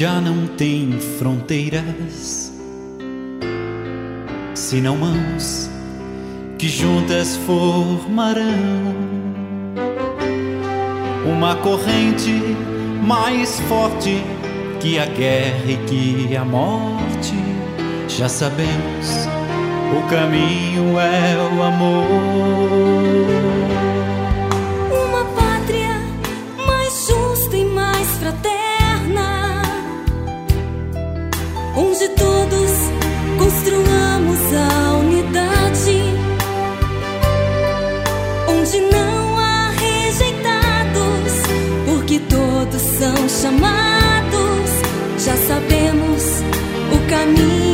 já não tem fronteiras, senão mãos que juntas formarão uma corrente mais forte que a guerra e que a morte. Já sabemos, o caminho é o amor. são chamados, já sabemos o caminho.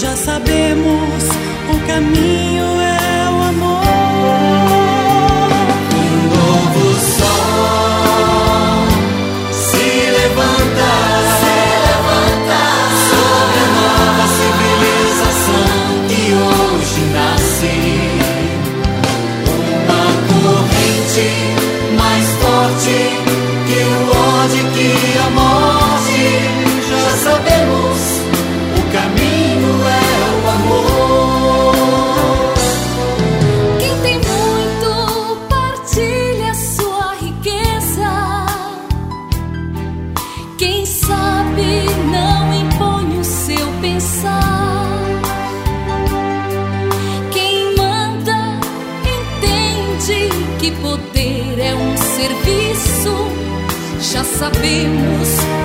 já sabemos o caminho. sabemos.